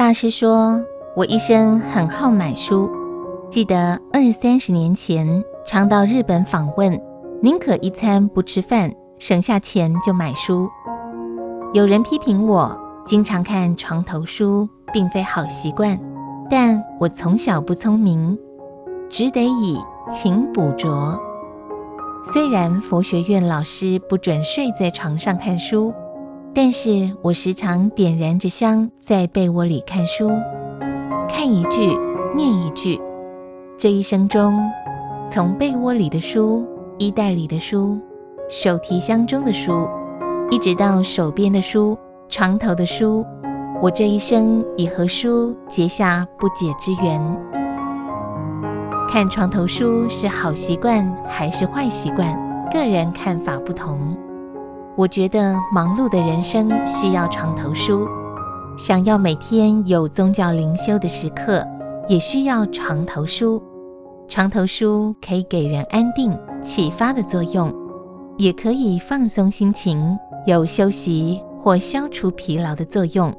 大师说，我一生很好买书，记得二三十年前常到日本访问，宁可一餐不吃饭，省下钱就买书。有人批评我经常看床头书，并非好习惯，但我从小不聪明，只得以勤补拙。虽然佛学院老师不准睡在床上看书，但是我时常点燃着香，在被窝里看书，看一句念一句。这一生中，从被窝里的书、衣袋里的书、手提箱中的书，一直到手边的书、床头的书，我这一生已和书结下不解之缘。看床头书是好习惯还是坏习惯？个人看法不同。我觉得忙碌的人生需要床头书，想要每天有宗教灵修的时刻，也需要床头书。床头书可以给人安定、启发的作用，也可以放松心情，有休息或消除疲劳的作用。